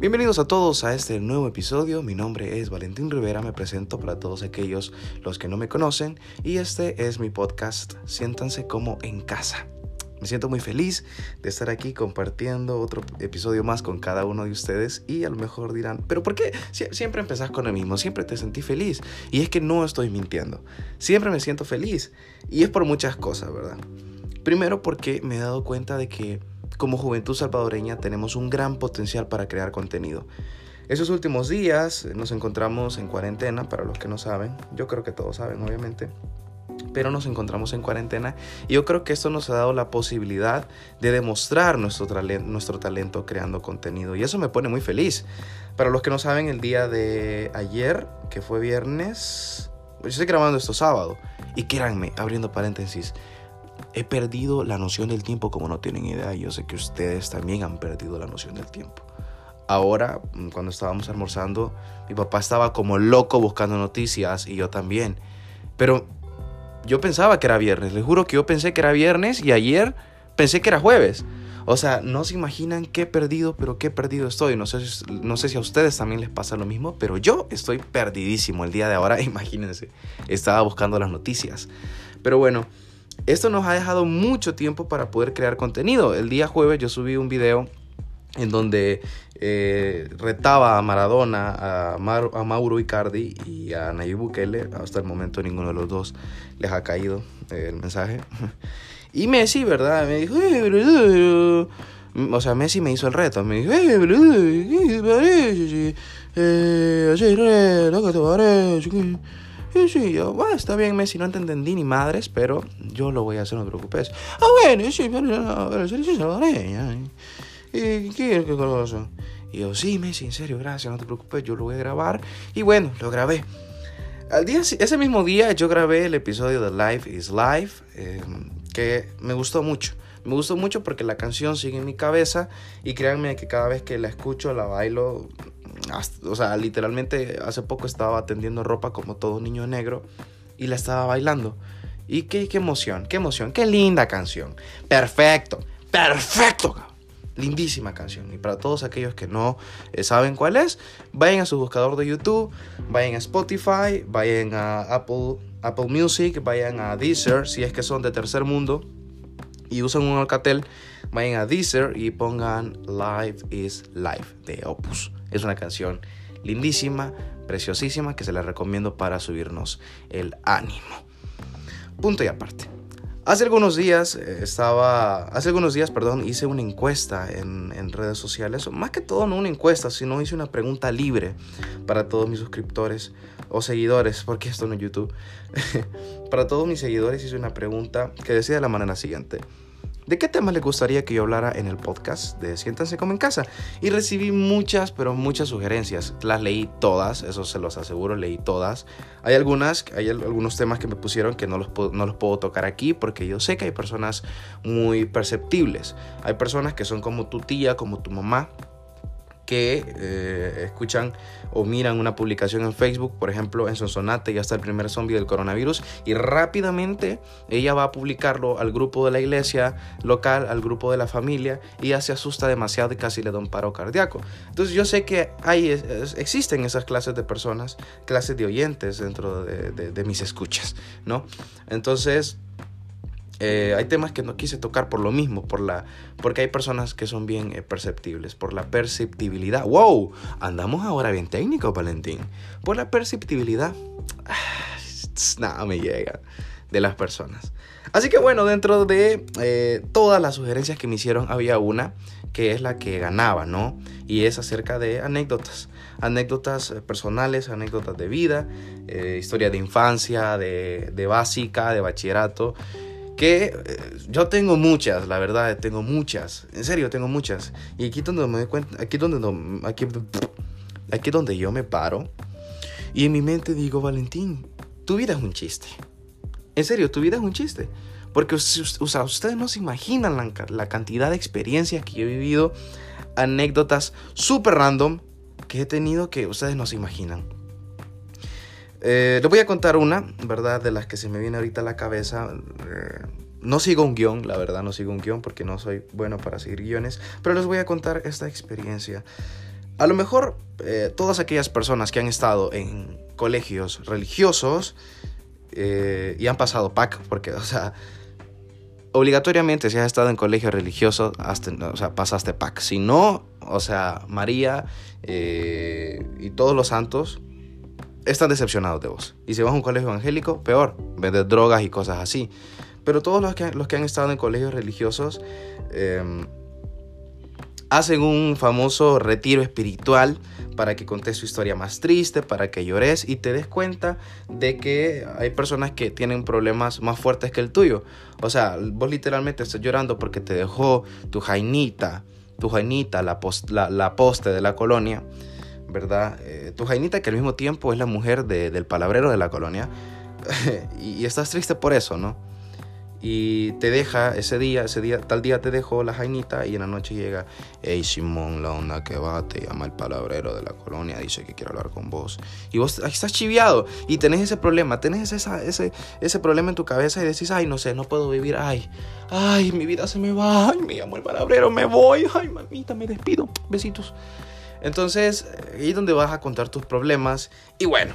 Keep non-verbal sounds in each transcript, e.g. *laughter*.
Bienvenidos a todos a este nuevo episodio. Mi nombre es Valentín Rivera, me presento para todos aquellos los que no me conocen y este es mi podcast Siéntanse como en casa. Me siento muy feliz de estar aquí compartiendo otro episodio más con cada uno de ustedes y a lo mejor dirán, pero ¿por qué siempre empezás con el mismo? Siempre te sentí feliz. Y es que no estoy mintiendo. Siempre me siento feliz. Y es por muchas cosas, ¿verdad? Primero porque me he dado cuenta de que como juventud salvadoreña tenemos un gran potencial para crear contenido. Esos últimos días nos encontramos en cuarentena, para los que no saben, yo creo que todos saben obviamente, pero nos encontramos en cuarentena y yo creo que esto nos ha dado la posibilidad de demostrar nuestro, nuestro talento creando contenido y eso me pone muy feliz. Para los que no saben, el día de ayer, que fue viernes, yo estoy grabando esto sábado y créanme, abriendo paréntesis, he perdido la noción del tiempo como no tienen idea. Yo sé que ustedes también han perdido la noción del tiempo. Ahora, cuando estábamos almorzando, mi papá estaba como loco buscando noticias y yo también. Pero yo pensaba que era viernes, les juro que yo pensé que era viernes y ayer pensé que era jueves. O sea, no se imaginan qué perdido, pero qué perdido estoy. No sé, no sé si a ustedes también les pasa lo mismo, pero yo estoy perdidísimo el día de ahora, *laughs* imagínense. Estaba buscando las noticias. Pero bueno, esto nos ha dejado mucho tiempo para poder crear contenido. El día jueves yo subí un video en donde eh, retaba a Maradona, a, Mauro Icardi y a Nayib Bukele. Hasta el momento ninguno de los dos les ha caído eh, el mensaje. *laughs* Y Messi, ¿verdad? Me dijo, eh, O sea, Messi me hizo el reto. Me dijo, eh, ¿qué te parece? Eh. Y sí, yo, bueno, está bien, Messi, no te entendí ni madres, pero yo lo voy a hacer, no te preocupes. Ah, bueno, sí, pero la selección salvadoreña. ¿Y qué qué cosa? Y yo, sí, Messi, en serio, gracias, no te preocupes, yo lo voy a grabar. Y bueno, lo grabé. Al día, ese mismo día yo grabé el episodio de Life is Life, em, que me gustó mucho. Me gustó mucho porque la canción sigue en mi cabeza y créanme que cada vez que la escucho, la bailo. O sea, literalmente hace poco estaba tendiendo ropa como todo niño negro y la estaba bailando. Y qué, qué emoción, qué emoción, qué linda canción. Perfecto, perfecto. Lindísima canción. Y para todos aquellos que no eh, saben cuál es, vayan a su buscador de YouTube, vayan a Spotify, vayan a Apple, Apple Music, vayan a Deezer, si es que son de tercer mundo y usan un Alcatel, vayan a Deezer y pongan Life is Life de Opus. Es una canción lindísima, preciosísima, que se la recomiendo para subirnos el ánimo. Punto y aparte. Hace algunos días eh, estaba, hace algunos días, perdón, hice una encuesta en, en, redes sociales, más que todo no una encuesta, sino hice una pregunta libre para todos mis suscriptores o seguidores, porque esto no es YouTube. *laughs* para todos mis seguidores hice una pregunta que decía de la manera siguiente. ¿De qué temas les gustaría que yo hablara en el podcast de Siéntanse como en casa? Y recibí muchas, pero muchas sugerencias. Las leí todas, eso se los aseguro, leí todas. Hay algunas, hay algunos temas que me pusieron que no los, no los puedo tocar aquí porque yo sé que hay personas muy perceptibles. Hay personas que son como tu tía, como tu mamá, que eh, escuchan o miran una publicación en Facebook, por ejemplo, en Sonsonate ya está el primer zombie del coronavirus y rápidamente ella va a publicarlo al grupo de la iglesia local, al grupo de la familia y ya se asusta demasiado y casi le da un paro cardíaco. Entonces yo sé que hay, existen esas clases de personas, clases de oyentes dentro de, de mis escuchas, ¿no? Entonces eh, hay temas que no quise tocar por lo mismo, por la, porque hay personas que son bien eh, perceptibles, por la perceptibilidad. ¡Wow! Andamos ahora bien técnico, Valentín. Por la perceptibilidad. *sighs* nada me llega de las personas. Así que bueno, dentro de eh, todas las sugerencias que me hicieron, había una que es la que ganaba, ¿no? Y es acerca de anécdotas. Anécdotas personales, anécdotas de vida, historia de infancia, de, de básica, de bachillerato que eh, yo tengo muchas, la verdad, tengo muchas, en serio, tengo muchas. Y aquí donde me doy cuenta, aquí donde, aquí, aquí donde yo me paro y en mi mente digo, Valentín, tu vida es un chiste. En serio, tu vida es un chiste. Porque ustedes no se imaginan la, cantidad de experiencias que yo he vivido, anécdotas súper random que he tenido que ustedes no se imaginan. Eh, les voy a contar una, ¿verdad? De las que se me viene ahorita a la cabeza. Eh, no sigo un guion, la verdad, no sigo un guion porque no soy bueno para seguir guiones. Pero les voy a contar esta experiencia. a lo mejor eh, todas aquellas personas que han estado en colegios religiosos eh, y han pasado PAC, porque, o sea, obligatoriamente si has estado en colegio religioso, o sea, pasaste PAC. Si no, o sea, María y todos los santos están decepcionados de vos. Y si vas a un colegio evangélico, peor, vender drogas y cosas así. Pero todos los que, los que han estado en colegios religiosos em, hacen un famoso retiro espiritual para que contes su historia más triste, para que llores y te des cuenta de que hay personas que tienen problemas más fuertes que el tuyo. O sea, vos literalmente estás llorando porque te dejó tu jainita, tu jainita, la, la, poste de la colonia, ¿verdad? Eh, tu jainita que al mismo tiempo es la mujer del palabrero de la colonia. *laughs* y estás triste por eso, ¿no? y te deja ese día, ese día, tal día te dejó la jainita y en la noche llega, hey Simón, la onda que va, te llama el palabrero de la colonia, dice que quiere hablar con vos. Y vos estás chiviado y tenés ese problema, tenés esa, ese, ese problema en tu cabeza y decís, ay, no sé, no puedo vivir, ay, ay, mi vida se me va, ay, me llamó el palabrero, me voy, ay, mamita, me despido, besitos. Entonces, ahí es donde vas a contar tus problemas y bueno.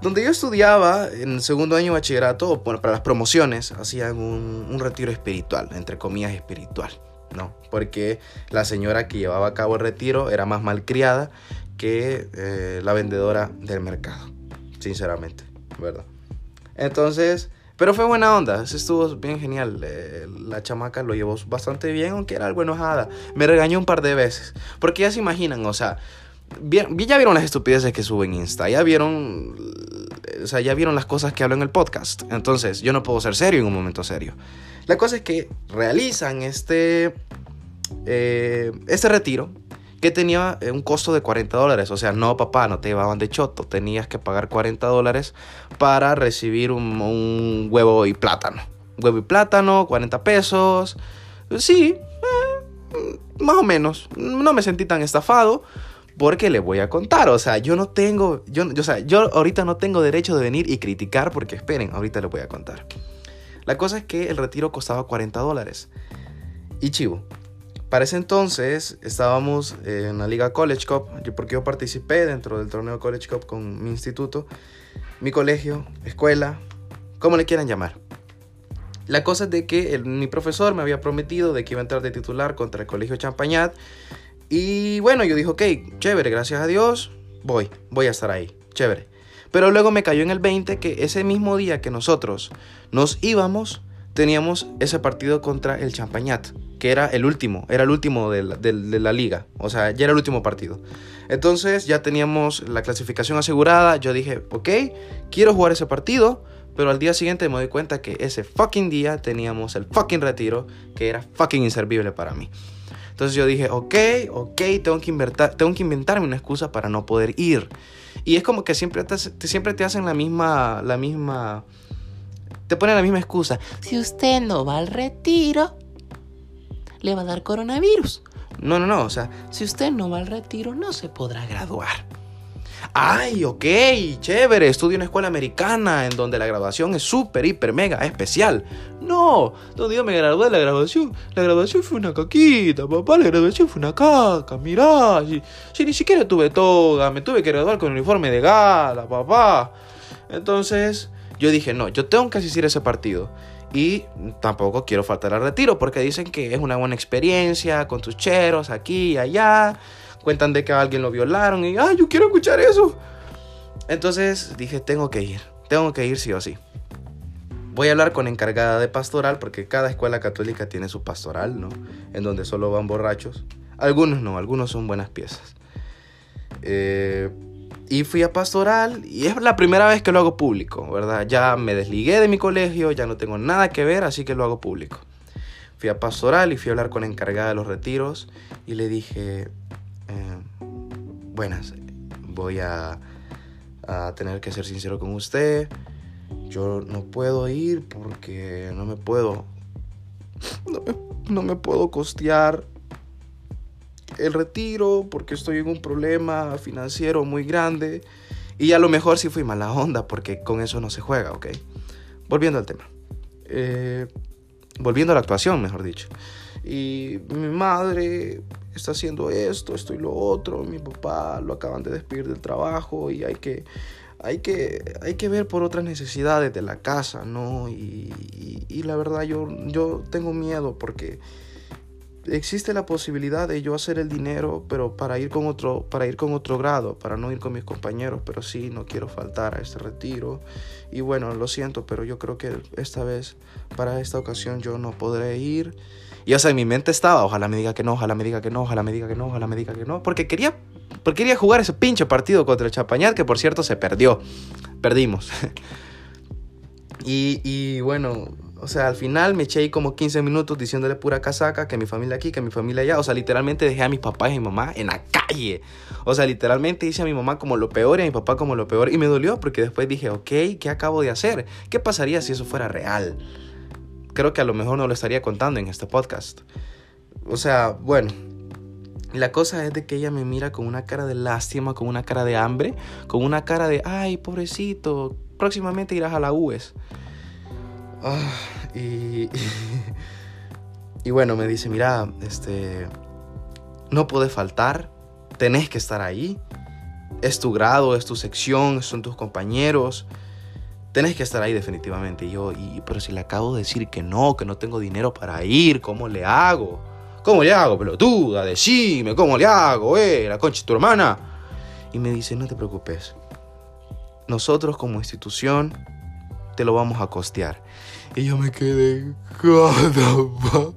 Donde yo estudiaba en el segundo año de bachillerato, bueno, para las promociones, hacían un, retiro espiritual, entre comillas espiritual, ¿no? Porque la señora que llevaba a cabo el retiro era más malcriada que eh, la vendedora del mercado, sinceramente, ¿verdad? Entonces, pero fue buena onda, estuvo bien genial. Eh, la chamaca lo llevó bastante bien, aunque era algo enojada. Me regañó un par de veces, porque ya se imaginan, o sea, ya vieron las estupideces que suben en Insta, ya vieron, o sea, ya vieron las cosas que hablo en el podcast. Entonces, yo no puedo ser serio en un momento serio. La cosa es que realizan este, eh, este retiro que tenía eh, un costo de 40 dólares. O sea, no, papá, no te llevaban de choto. Tenías que pagar 40 dólares para recibir un, huevo y plátano. Huevo y plátano, 40 pesos. Sí, eh, más o menos. No me sentí tan estafado. Porque le voy a contar, o sea, yo no tengo, yo, o sea, yo ahorita no tengo derecho de venir y criticar porque esperen, ahorita les voy a contar. La cosa es que el retiro costaba 40 dólares. Y chivo, para ese entonces estábamos en la liga College Cup, porque yo participé dentro del torneo College Cup con mi instituto, mi colegio, escuela, como le quieran llamar. La cosa es de que mi profesor me había prometido de que iba a entrar de titular contra el colegio Champañat y bueno, yo dije, ok, chévere, gracias a Dios, voy, voy a estar ahí, chévere. Pero luego me cayó en el 20 que ese mismo día que nosotros nos íbamos, teníamos ese partido contra el Champañat, que era el último, era el último de la, liga, o sea, ya era el último partido. Entonces ya teníamos la clasificación asegurada, yo dije, ok, quiero jugar ese partido, pero al día siguiente me doy cuenta que ese fucking día teníamos el fucking retiro, que era fucking inservible para mí. Entonces yo dije, ok, ok, tengo que, inventar, tengo que inventarme una excusa para no poder ir. Y es como que siempre te, siempre te hacen la misma, la misma, te ponen la misma excusa. Si usted no va al retiro, le va a dar coronavirus. No, no, no, o sea, si usted no va al retiro, no se podrá graduar. Ay, ok, chévere, estudio en una escuela americana en donde la graduación es súper, hiper, mega especial. No, donde yo me gradué de la graduación, la graduación fue una caquita, papá, la graduación fue una caca, mirá, si, ni siquiera tuve toga, me tuve que graduar con uniforme de gala, papá. Entonces, yo dije, no, yo tengo que asistir a ese partido. Y tampoco quiero faltar al retiro porque dicen que es una buena experiencia con tus cheros aquí y allá cuentan de que a alguien lo violaron y, ay, yo quiero escuchar eso. Entonces dije, tengo que ir, tengo que ir sí o sí. Voy a hablar con encargada de pastoral porque cada escuela católica tiene su pastoral, ¿no? En donde solo van borrachos. Algunos no, algunos son buenas piezas. Eh, y fui a pastoral y es la primera vez que lo hago público, ¿verdad? Ya me desligué de mi colegio, ya no tengo nada que ver, así que lo hago público. Fui a pastoral y fui a hablar con encargada de los retiros y le dije, buenas, voy a, tener que ser sincero con usted. Yo no puedo ir porque no me puedo. No me, puedo costear el retiro porque estoy en un problema financiero muy grande. Y a lo mejor sí fui mala onda porque con eso no se juega, ¿ok? Volviendo al tema. Eh, volviendo a la actuación, mejor dicho. y mi madre está haciendo esto, esto y lo otro, mi papá lo acaban de despedir del trabajo y hay que, hay que, hay que ver por otras necesidades de la casa, ¿no? Y, y, la verdad yo, yo tengo miedo porque existe la posibilidad de yo hacer el dinero, pero para ir con otro, para ir con otro grado, para no ir con mis compañeros, pero sí, no quiero faltar a este retiro. Y bueno, lo siento, pero yo creo que esta vez, para esta ocasión, yo no podré ir. Y o sea, en mi mente estaba, ojalá me diga que no, ojalá me diga que no, ojalá me diga que no, ojalá me diga que no, porque quería, porque quería jugar ese pinche partido contra el Champañat, que por cierto se perdió. Perdimos. *laughs* y, y bueno, o sea, al final me eché ahí como 15 minutos diciéndole pura casaca, que mi familia aquí, que mi familia allá. O sea, literalmente dejé a mis papás y a mi mamá en la calle. O sea, literalmente hice a mi mamá como lo peor y a mi papá como lo peor. Y me dolió porque después dije, ok, ¿qué acabo de hacer? ¿Qué pasaría si eso fuera real? Creo que a lo mejor no lo estaría contando en este podcast. O sea, bueno. La cosa es de que ella me mira con una cara de lástima, con una cara de hambre, con una cara de, ay, pobrecito, próximamente irás a la UES. Ah, y, y, bueno, me dice, mira, este, no puedes faltar, tenés que estar ahí. Es tu grado, es tu sección, son tus compañeros. Tenés que estar ahí definitivamente. Y yo, y, pero si le acabo de decir que no, que no tengo dinero para ir, ¿cómo le hago? ¿Cómo le hago, pelotuda? Decime, ¿cómo le hago, eh? La concha tu hermana. Y me dice, no te preocupes. Nosotros como institución te lo vamos a costear. Y yo me quedé, God, *laughs*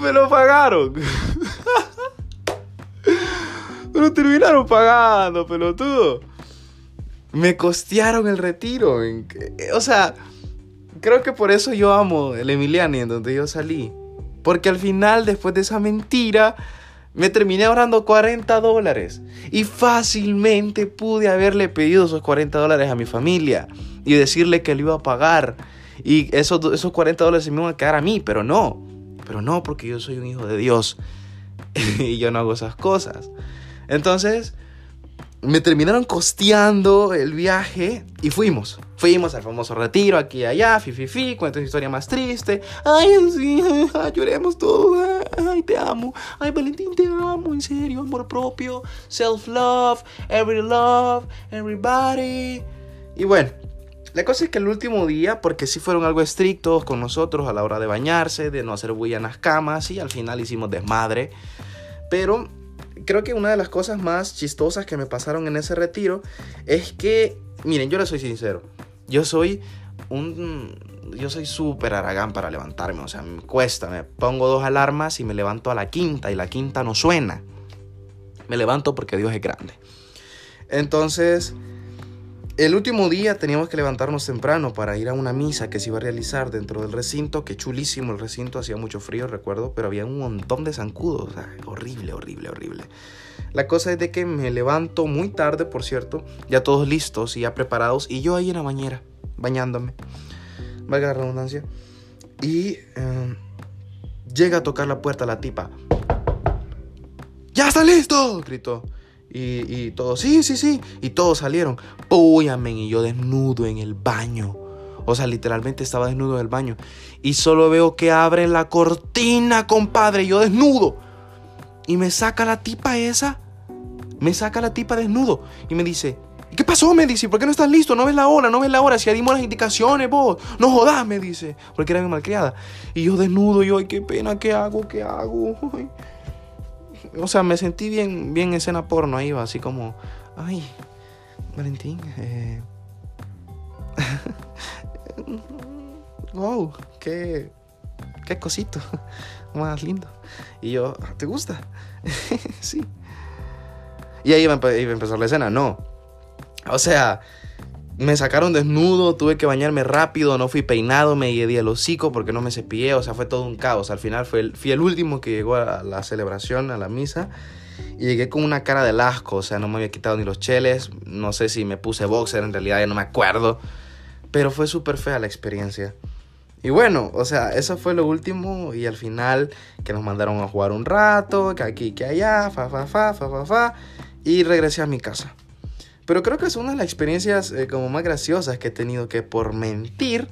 Me lo pagaron. *laughs* Me lo terminaron pagando, pelotudo. Me costearon el retiro. O sea, creo que por eso yo amo el Emiliani en donde yo salí. Porque al final, después de esa mentira, me terminé ahorrando 40 dólares y fácilmente pude haberle pedido esos 40 dólares a mi familia y decirle que lo iba a pagar y esos, esos 40 dólares se me iban a quedar a mí, pero no, pero no porque yo soy un hijo de Dios *laughs* y yo no hago esas cosas. Entonces, me terminaron costeando el viaje y fuimos. Fuimos al famoso retiro aquí y allá, fi, fi, fi, cuento una historia más triste. Ay, sí, *laughs* lloremos todos. Ay, te amo. Ay, Valentín, te amo, en serio, amor propio, self-love, every love, everybody. Y bueno, la cosa es que el último día, porque sí fueron algo estrictos con nosotros a la hora de bañarse, de no hacer bulla en las camas, y al final hicimos desmadre. Pero creo que una de las cosas más chistosas que me pasaron en ese retiro es que, miren, yo les soy sincero, yo soy un... Yo soy súper aragán para levantarme, o sea, me cuesta, me pongo dos alarmas y me levanto a la quinta y la quinta no suena. Me levanto porque Dios es grande. Entonces, el último día teníamos que levantarnos temprano para ir a una misa que se iba a realizar dentro del recinto, que chulísimo el recinto, hacía mucho frío, recuerdo, pero había un montón de zancudos, horrible, horrible, horrible. La cosa es de que me levanto muy tarde, por cierto, ya todos listos y ya preparados, y yo ahí en la bañera, bañándome, valga la redundancia, y em, llega a tocar la puerta la tipa. ¡Ya está listo! gritó. Y, y todos, sí, sí, sí. Y todos salieron. Púyame. Y yo desnudo en el baño. O sea, literalmente estaba desnudo en el baño. Y solo veo que abren la cortina, compadre. Yo desnudo. Y me saca la tipa esa. Me saca la tipa desnudo. Y me dice, ¿qué pasó? Me dice, ¿por qué no estás listo? No ves la hora, no ves la hora. Si ya las indicaciones, vos. No jodas, me dice. Porque era mi malcriada. Y yo desnudo, yo, ay, qué pena, ¿qué hago? ¿Qué hago? o sea, me sentí bien, bien escena porno ahí, así como, ay, Valentín, eh... *laughs* wow, qué, qué cosito *laughs* más lindo. Y yo, ¿te gusta? *laughs* sí. Y ahí iba a empezar la escena, no. O sea, me sacaron desnudo, tuve que bañarme rápido, no fui peinado, me di el hocico porque no me cepillé, o sea, fue todo un caos. Al final fue el, fui el último que llegó a la celebración, a la misa, y llegué con una cara de asco, o sea, no me había quitado ni los cheles, no sé si me puse boxer, en realidad ya no me acuerdo, pero fue súper fea la experiencia. Y bueno, o sea, eso fue lo último y al final que nos mandaron a jugar un rato, que aquí, que allá, fa, fa, fa, fa, fa, fa, y regresé a mi casa. Pero creo que es una de las experiencias eh, como más graciosas que he tenido que por mentir,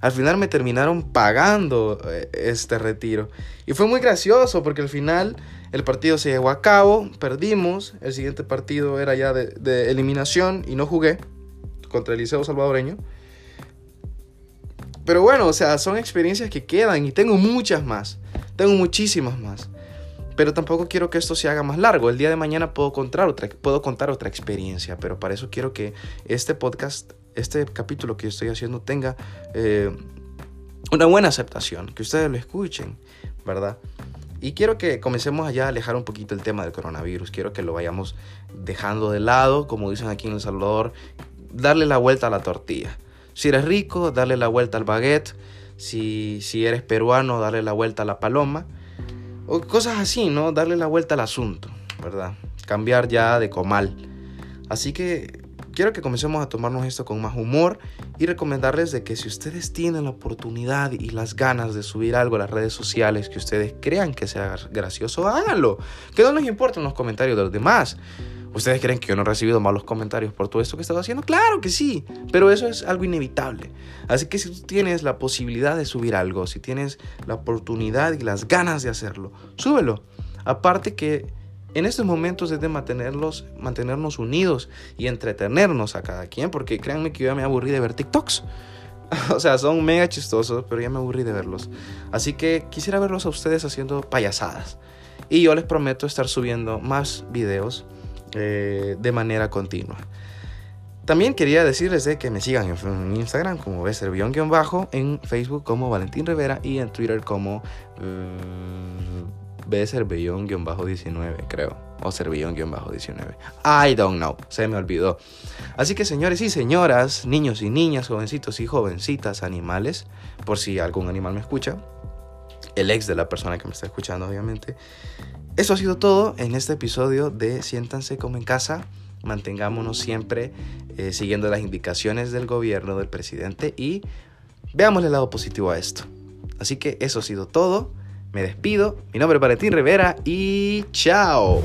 al final me terminaron pagando eh, este retiro. Y fue muy gracioso porque al final el partido se llevó a cabo, perdimos, el siguiente partido era ya de, de eliminación y no jugué contra el Liceo Salvadoreño. Pero bueno, o sea, son experiencias que quedan y tengo muchas más, tengo muchísimas más. Pero tampoco quiero que esto se haga más largo. El día de mañana puedo contar otra, puedo contar otra experiencia, pero para eso quiero que este podcast, este capítulo que estoy haciendo tenga eh, una buena aceptación, que ustedes lo escuchen, ¿verdad? Y quiero que comencemos allá a alejar un poquito el tema del coronavirus. Quiero que lo vayamos dejando de lado, como dicen aquí en El Salvador, darle la vuelta a la tortilla. Si eres rico, darle la vuelta al baguette. Si, si eres peruano, darle la vuelta a la paloma. O cosas así, ¿no? Darle la vuelta al asunto, ¿verdad? Cambiar ya de comal. Así que quiero que comencemos a tomarnos esto con más humor y recomendarles de que si ustedes tienen la oportunidad y las ganas de subir algo a las redes sociales que ustedes crean que sea gracioso, háganlo. Que no les importen los comentarios de los demás. ¿Ustedes creen que yo no he recibido malos comentarios por todo esto que he estado haciendo? Claro que sí, pero eso es algo inevitable. Así que si tú tienes la posibilidad de subir algo, si tienes la oportunidad y las ganas de hacerlo, súbelo. Aparte que en estos momentos es de mantenerlos, mantenernos unidos y entretenernos a cada quien, porque créanme que yo ya me aburrí de ver TikToks. *laughs* o sea, son mega chistosos, pero ya me aburrí de verlos. Así que quisiera verlos a ustedes haciendo payasadas. Y yo les prometo estar subiendo más videos de manera continua. También quería decirles de que me sigan en Instagram como bajo en Facebook como Valentín Rivera y en Twitter como uh, bajo 19 creo. O bajo 19 I don't know, se me olvidó. Así que señores y señoras, niños y niñas, jovencitos y jovencitas, animales, por si algún animal me escucha, el ex de la persona que me está escuchando obviamente, eso ha sido todo en este episodio de Siéntanse como en casa. Mantengámonos siempre eh, siguiendo las indicaciones del gobierno, del presidente y veamos el lado positivo a esto. Así que eso ha sido todo. Me despido. Mi nombre es Valentín Rivera y chao.